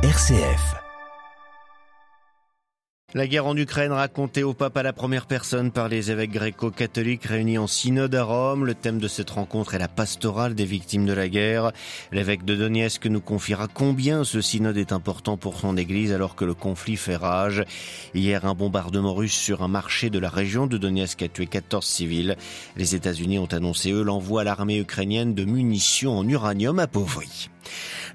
RCF. La guerre en Ukraine racontée au pape à la première personne par les évêques gréco-catholiques réunis en synode à Rome. Le thème de cette rencontre est la pastorale des victimes de la guerre. L'évêque de Donetsk nous confiera combien ce synode est important pour son église alors que le conflit fait rage. Hier, un bombardement russe sur un marché de la région de Donetsk a tué 14 civils. Les États-Unis ont annoncé eux l'envoi à l'armée ukrainienne de munitions en uranium appauvri.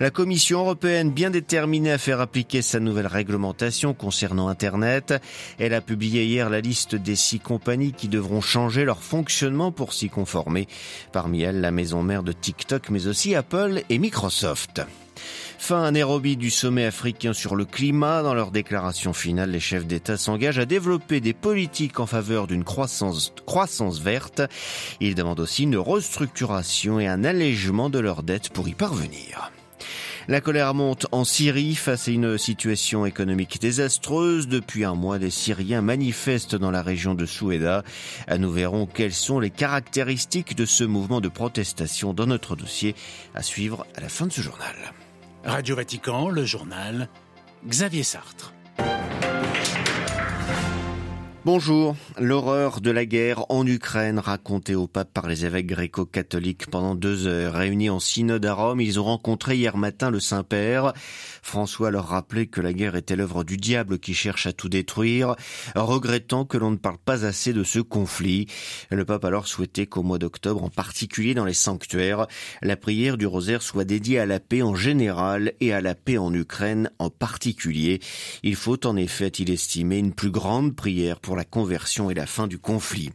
La Commission européenne, bien déterminée à faire appliquer sa nouvelle réglementation concernant Internet, elle a publié hier la liste des six compagnies qui devront changer leur fonctionnement pour s'y conformer. Parmi elles, la maison mère de TikTok, mais aussi Apple et Microsoft. Fin à Nairobi du sommet africain sur le climat. Dans leur déclaration finale, les chefs d'État s'engagent à développer des politiques en faveur d'une croissance, croissance verte. Ils demandent aussi une restructuration et un allègement de leurs dettes pour y parvenir. La colère monte en Syrie face à une situation économique désastreuse. Depuis un mois, les Syriens manifestent dans la région de Soueda. Nous verrons quelles sont les caractéristiques de ce mouvement de protestation dans notre dossier à suivre à la fin de ce journal. Radio Vatican, le journal Xavier Sartre. Bonjour. L'horreur de la guerre en Ukraine racontée au pape par les évêques gréco-catholiques pendant deux heures. Réunis en synode à Rome, ils ont rencontré hier matin le Saint-Père. François leur rappelait que la guerre était l'œuvre du diable qui cherche à tout détruire, regrettant que l'on ne parle pas assez de ce conflit. Le pape alors souhaitait qu'au mois d'octobre, en particulier dans les sanctuaires, la prière du rosaire soit dédiée à la paix en général et à la paix en Ukraine en particulier. Il faut en effet, il estimé, une plus grande prière pour la conversion et la fin du conflit.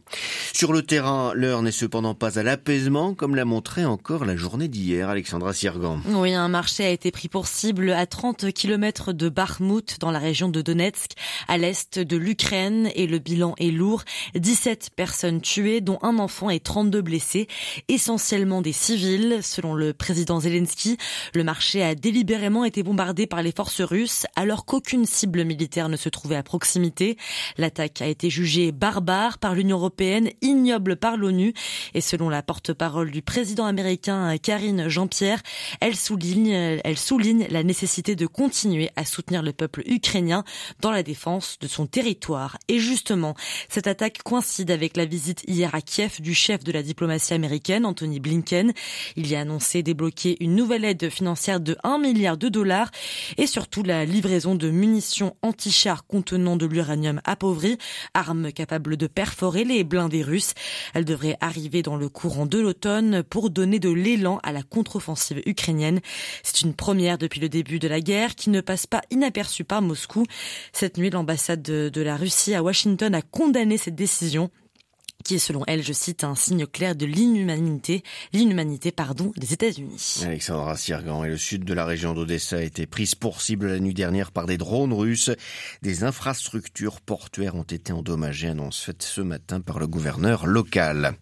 Sur le terrain, l'heure n'est cependant pas à l'apaisement, comme l'a montré encore la journée d'hier, Alexandra Sirgan. Oui, un marché a été pris pour cible à 30 km de Bakhmut, dans la région de Donetsk, à l'est de l'Ukraine, et le bilan est lourd. 17 personnes tuées, dont un enfant et 32 blessés, essentiellement des civils. Selon le président Zelensky, le marché a délibérément été bombardé par les forces russes, alors qu'aucune cible militaire ne se trouvait à proximité. L'attaque a été jugée barbare par l'Union européenne, ignoble par l'ONU. Et selon la porte-parole du président américain Karine Jean-Pierre, elle souligne, elle souligne la nécessité de continuer à soutenir le peuple ukrainien dans la défense de son territoire. Et justement, cette attaque coïncide avec la visite hier à Kiev du chef de la diplomatie américaine, Anthony Blinken. Il y a annoncé débloquer une nouvelle aide financière de 1 milliard de dollars et surtout la livraison de munitions anti-chars contenant de l'uranium appauvri arme capable de perforer les blindés russes. Elle devrait arriver dans le courant de l'automne pour donner de l'élan à la contre-offensive ukrainienne. C'est une première depuis le début de la guerre qui ne passe pas inaperçue par Moscou. Cette nuit, l'ambassade de, la Russie à Washington a condamné cette décision qui est selon elle, je cite, un signe clair de l'inhumanité, l'inhumanité, pardon, des États-Unis. Alexandra Sirgan et le sud de la région d'Odessa a été prise pour cible la nuit dernière par des drones russes. Des infrastructures portuaires ont été endommagées, annonce faite ce matin par le gouverneur local.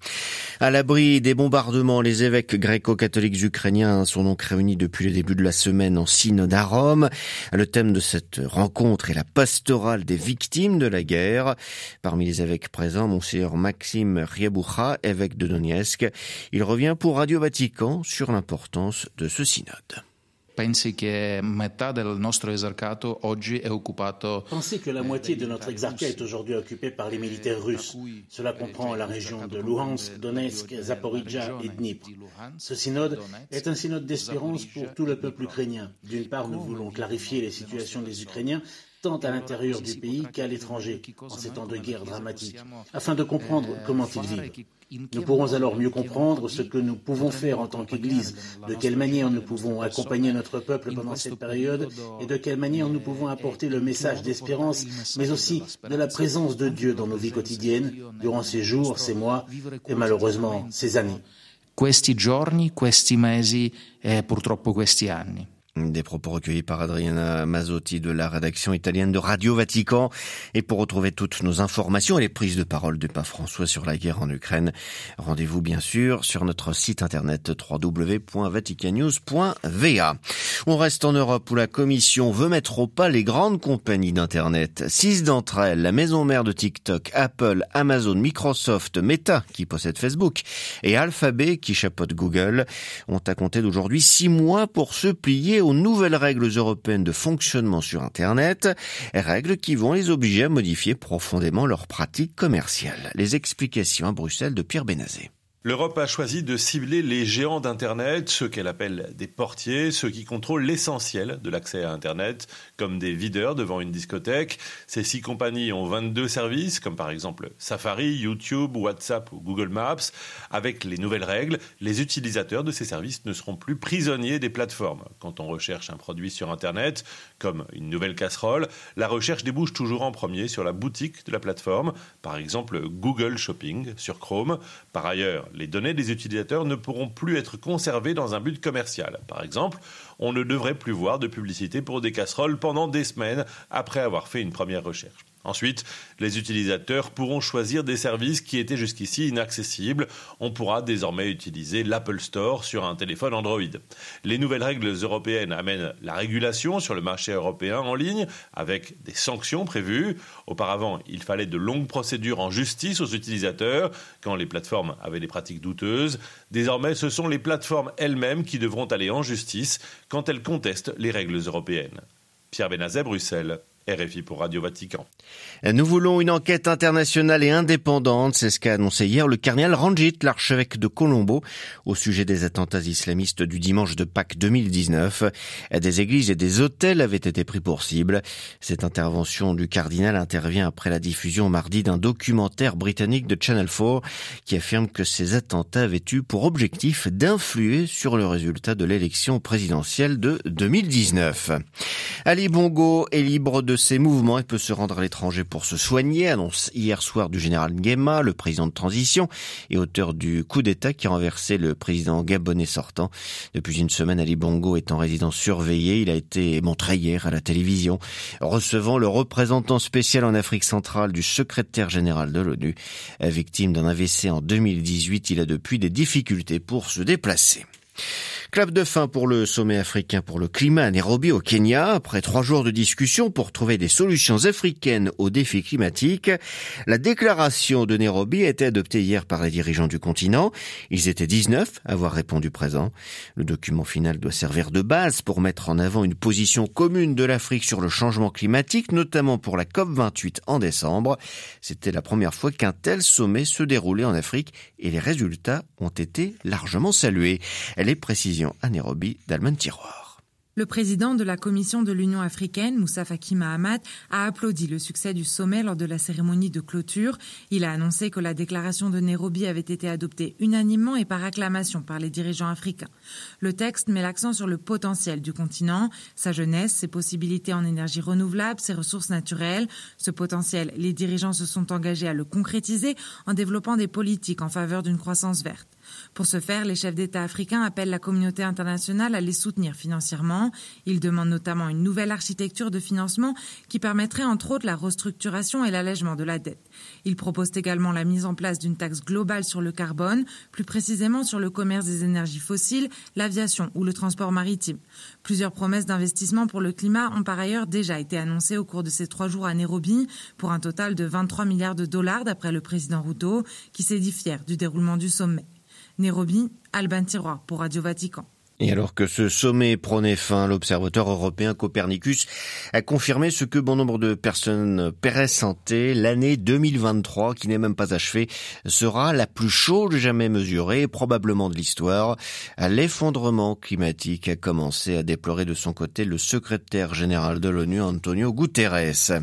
À l'abri des bombardements, les évêques gréco-catholiques ukrainiens sont donc réunis depuis le début de la semaine en synode à Rome. Le thème de cette rencontre est la pastorale des victimes de la guerre. Parmi les évêques présents, Monseigneur Max Maxime Riaboucha, évêque de Donetsk. Il revient pour Radio Vatican sur l'importance de ce synode. Pensez que la moitié de notre exarcat est aujourd'hui occupée par les militaires russes. Cela comprend la région de Luhansk, Donetsk, Zaporizhia et Dnipro. Ce synode est un synode d'espérance pour tout le peuple ukrainien. D'une part, nous voulons clarifier les situations des Ukrainiens tant à l'intérieur du pays qu'à l'étranger, en ces temps de guerre dramatique, afin de comprendre comment ils vivent. Nous pourrons alors mieux comprendre ce que nous pouvons faire en tant qu'Église, de quelle manière nous pouvons accompagner notre peuple pendant cette période et de quelle manière nous pouvons apporter le message d'espérance, mais aussi de la présence de Dieu dans nos vies quotidiennes durant ces jours, ces mois et malheureusement ces années. E anni. Des propos recueillis par Adriana Mazzotti de la rédaction italienne de Radio Vatican. Et pour retrouver toutes nos informations et les prises de parole du pape François sur la guerre en Ukraine, rendez-vous bien sûr sur notre site internet www.vaticanews.va. On reste en Europe où la Commission veut mettre au pas les grandes compagnies d'Internet. Six d'entre elles, la maison mère de TikTok, Apple, Amazon, Microsoft, Meta, qui possède Facebook, et Alphabet, qui chapeaute Google, ont à compter d'aujourd'hui six mois pour se plier aux nouvelles règles européennes de fonctionnement sur Internet, règles qui vont les obliger à modifier profondément leurs pratiques commerciales. Les explications à Bruxelles de Pierre Benazé. L'Europe a choisi de cibler les géants d'Internet, ceux qu'elle appelle des portiers, ceux qui contrôlent l'essentiel de l'accès à Internet, comme des videurs devant une discothèque. Ces six compagnies ont 22 services, comme par exemple Safari, YouTube, WhatsApp ou Google Maps. Avec les nouvelles règles, les utilisateurs de ces services ne seront plus prisonniers des plateformes. Quand on recherche un produit sur Internet, comme une nouvelle casserole, la recherche débouche toujours en premier sur la boutique de la plateforme, par exemple Google Shopping sur Chrome. Par ailleurs, les données des utilisateurs ne pourront plus être conservées dans un but commercial. Par exemple, on ne devrait plus voir de publicité pour des casseroles pendant des semaines après avoir fait une première recherche. Ensuite, les utilisateurs pourront choisir des services qui étaient jusqu'ici inaccessibles. On pourra désormais utiliser l'Apple Store sur un téléphone Android. Les nouvelles règles européennes amènent la régulation sur le marché européen en ligne avec des sanctions prévues. Auparavant, il fallait de longues procédures en justice aux utilisateurs quand les plateformes avaient des pratiques douteuses. Désormais, ce sont les plateformes elles-mêmes qui devront aller en justice quand elles contestent les règles européennes. Pierre Benazet, Bruxelles. RFI pour Radio Vatican. Nous voulons une enquête internationale et indépendante, c'est ce qu'a annoncé hier le cardinal Ranjit, l'archevêque de Colombo, au sujet des attentats islamistes du dimanche de Pâques 2019. Des églises et des hôtels avaient été pris pour cible. Cette intervention du cardinal intervient après la diffusion mardi d'un documentaire britannique de Channel 4 qui affirme que ces attentats avaient eu pour objectif d'influer sur le résultat de l'élection présidentielle de 2019. Ali Bongo est libre de ses mouvements et peut se rendre à l'étranger pour se soigner, annonce hier soir du général Nguema, le président de transition et auteur du coup d'État qui a renversé le président gabonais sortant. Depuis une semaine, Ali Bongo est en résidence surveillée. Il a été montré hier à la télévision, recevant le représentant spécial en Afrique centrale du secrétaire général de l'ONU. Victime d'un AVC en 2018, il a depuis des difficultés pour se déplacer. Clap de fin pour le sommet africain pour le climat à Nairobi au Kenya. Après trois jours de discussion pour trouver des solutions africaines aux défis climatiques, la déclaration de Nairobi a été adoptée hier par les dirigeants du continent. Ils étaient 19 à avoir répondu présent. Le document final doit servir de base pour mettre en avant une position commune de l'Afrique sur le changement climatique, notamment pour la COP28 en décembre. C'était la première fois qu'un tel sommet se déroulait en Afrique et les résultats ont été largement salués. Les précisions à Nairobi d'Alman Tiroir. Le président de la Commission de l'Union africaine, Moussa Faki Mahamat, a applaudi le succès du sommet lors de la cérémonie de clôture. Il a annoncé que la déclaration de Nairobi avait été adoptée unanimement et par acclamation par les dirigeants africains. Le texte met l'accent sur le potentiel du continent, sa jeunesse, ses possibilités en énergie renouvelable, ses ressources naturelles. Ce potentiel, les dirigeants se sont engagés à le concrétiser en développant des politiques en faveur d'une croissance verte. Pour ce faire, les chefs d'État africains appellent la communauté internationale à les soutenir financièrement. Ils demandent notamment une nouvelle architecture de financement qui permettrait entre autres la restructuration et l'allègement de la dette. Ils proposent également la mise en place d'une taxe globale sur le carbone, plus précisément sur le commerce des énergies fossiles, l'aviation ou le transport maritime. Plusieurs promesses d'investissement pour le climat ont par ailleurs déjà été annoncées au cours de ces trois jours à Nairobi pour un total de 23 milliards de dollars d'après le président Ruto qui s'est dit fier du déroulement du sommet. Nairobi, Alban Tiroir pour Radio Vatican. Et alors que ce sommet prenait fin, l'observateur européen Copernicus a confirmé ce que bon nombre de personnes pressentaient. L'année 2023, qui n'est même pas achevée, sera la plus chaude jamais mesurée, probablement de l'histoire. L'effondrement climatique a commencé à déplorer de son côté le secrétaire général de l'ONU, Antonio Guterres.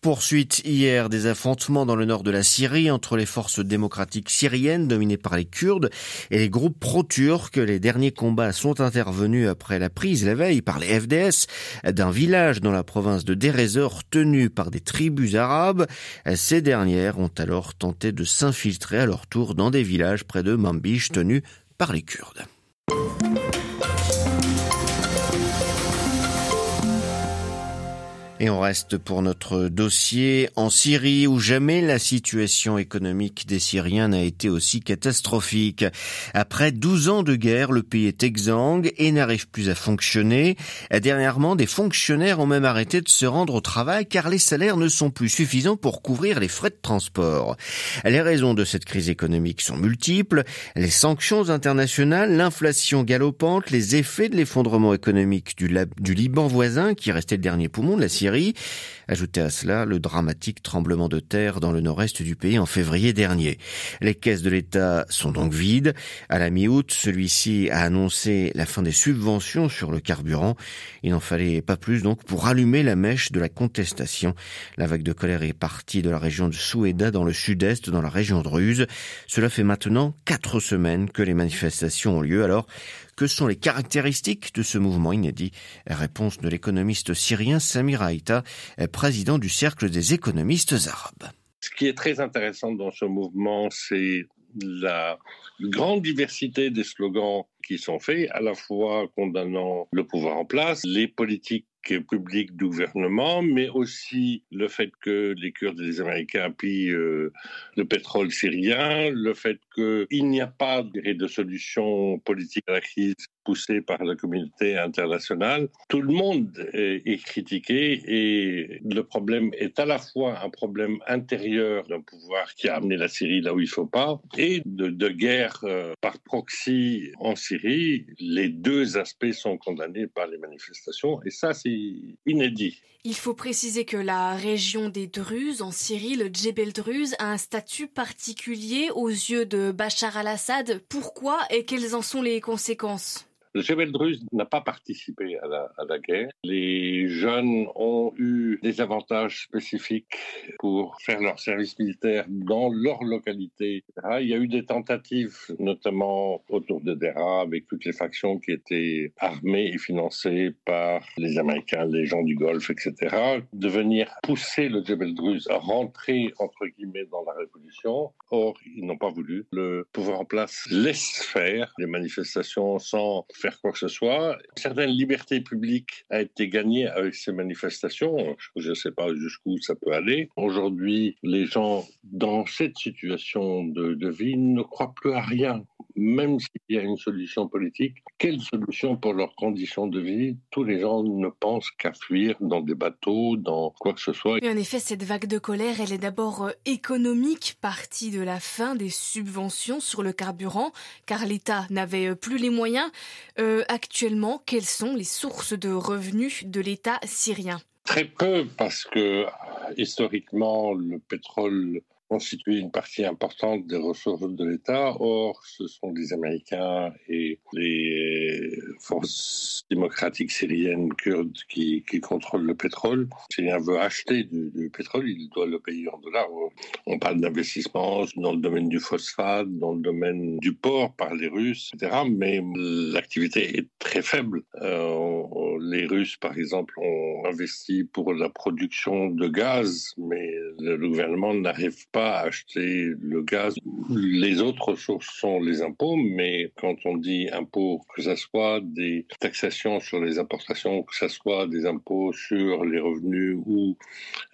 Poursuite hier des affrontements dans le nord de la Syrie entre les forces démocratiques syriennes dominées par les Kurdes et les groupes pro-turcs. Les derniers combats sont intervenus après la prise la veille par les FDS d'un village dans la province de Derezor tenu par des tribus arabes. Ces dernières ont alors tenté de s'infiltrer à leur tour dans des villages près de Manbij tenus par les Kurdes. Et on reste pour notre dossier en Syrie où jamais la situation économique des Syriens n'a été aussi catastrophique. Après 12 ans de guerre, le pays est exsangue et n'arrive plus à fonctionner. Dernièrement, des fonctionnaires ont même arrêté de se rendre au travail car les salaires ne sont plus suffisants pour couvrir les frais de transport. Les raisons de cette crise économique sont multiples. Les sanctions internationales, l'inflation galopante, les effets de l'effondrement économique du, du Liban voisin qui restait le dernier poumon de la Syrie Ajoutez à cela le dramatique tremblement de terre dans le nord-est du pays en février dernier. Les caisses de l'État sont donc vides. À la mi-août, celui-ci a annoncé la fin des subventions sur le carburant. Il n'en fallait pas plus donc pour allumer la mèche de la contestation. La vague de colère est partie de la région de Soueda dans le sud-est, dans la région de Ruse. Cela fait maintenant quatre semaines que les manifestations ont lieu. Alors, que sont les caractéristiques de ce mouvement inédit Réponse de l'économiste syrien Samir Haïta, président du Cercle des économistes arabes. Ce qui est très intéressant dans ce mouvement, c'est la grande diversité des slogans qui sont faits, à la fois condamnant le pouvoir en place, les politiques public du gouvernement, mais aussi le fait que les Kurdes et les Américains pillent euh, le pétrole syrien, le fait qu'il n'y a pas de solution politique à la crise poussée par la communauté internationale. Tout le monde est, critiqué et le problème est à la fois un problème intérieur d'un pouvoir qui a amené la Syrie là où il ne faut pas et de, guerre euh, par proxy en Syrie. Les deux aspects sont condamnés par les manifestations et ça c'est inédit. Il faut préciser que la région des Druzes en Syrie, le Djebel Druze, a un statut particulier aux yeux de Bachar al-Assad. Pourquoi et quelles en sont les conséquences? Le Jebel Druze n'a pas participé à la, à la, guerre. Les jeunes ont eu des avantages spécifiques pour faire leur service militaire dans leur localité. Il y a eu des tentatives, notamment autour de Dera, avec toutes les factions qui étaient armées et financées par les Américains, les gens du Golfe, etc., de venir pousser le Jebel Druze à rentrer, entre guillemets, dans la révolution. Or, ils n'ont pas voulu. Le pouvoir en place laisse faire les manifestations sans faire quoi que ce soit. Certaines libertés publiques a été gagnée avec ces manifestations. Je ne sais pas jusqu'où ça peut aller. Aujourd'hui, les gens dans cette situation de, de vie ne croient plus à rien même s'il y a une solution politique, quelle solution pour leurs conditions de vie? Tous les gens ne pensent qu'à fuir dans des bateaux, dans quoi que ce soit. Et en effet, cette vague de colère, elle est d'abord euh, économique, partie de la fin des subventions sur le carburant, car l'État n'avait euh, plus les moyens. Euh, actuellement, quelles sont les sources de revenus de l'État syrien? Très peu, parce que historiquement, le pétrole constitue une partie importante des ressources de l'État. Or, ce sont les Américains et les forces démocratiques syriennes kurdes qui, qui contrôlent le pétrole. Si un veut acheter du, pétrole, il doit le payer en dollars. On parle d'investissement dans le domaine du phosphate, dans le domaine du port par les Russes, etc. Mais l'activité est très faible. Euh, les Russes, par exemple, ont investi pour la production de gaz, mais le gouvernement n'arrive pas acheter le gaz. Les autres sources sont les impôts, mais quand on dit impôts, que ce soit des taxations sur les importations, que ce soit des impôts sur les revenus ou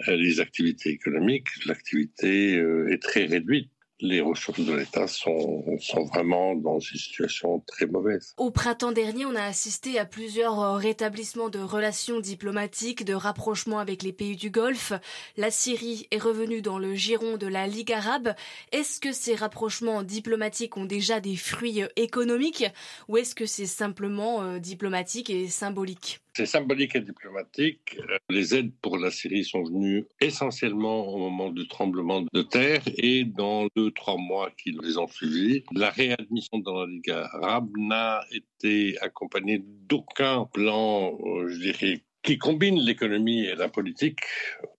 euh, les activités économiques, l'activité euh, est très réduite les ressources de l'État sont, sont vraiment dans une situation très mauvaise. Au printemps dernier, on a assisté à plusieurs euh, rétablissements de relations diplomatiques, de rapprochements avec les pays du Golfe. La Syrie est revenue dans le giron de la Ligue arabe. Est-ce que ces rapprochements diplomatiques ont déjà des fruits euh, économiques ou est-ce que c'est simplement euh, diplomatique et symbolique? C'est symbolique et diplomatique. Les aides pour la Syrie sont venues essentiellement au moment du tremblement de terre et dans deux, trois mois qui les ont suivis. La réadmission dans la Ligue arabe n'a été accompagnée d'aucun plan, euh, je dirais, qui combine l'économie et la politique,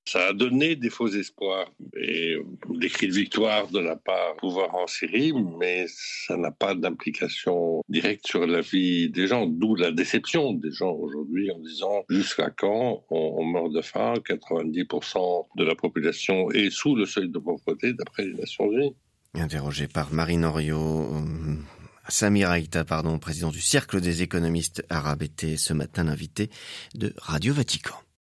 ça a donné des faux espoirs et des cris de victoire de la part du pouvoir en Syrie, mais ça n'a pas d'implication directe sur la vie des gens, d'où la déception des gens aujourd'hui en disant jusqu'à quand on, meurt de faim, 90% de la population est sous le seuil de pauvreté d'après les Nations Unies. Interrogé par Marine Oriot, Samir Aïta, pardon, président du Cercle des économistes arabes, était ce matin l'invité de Radio Vatican.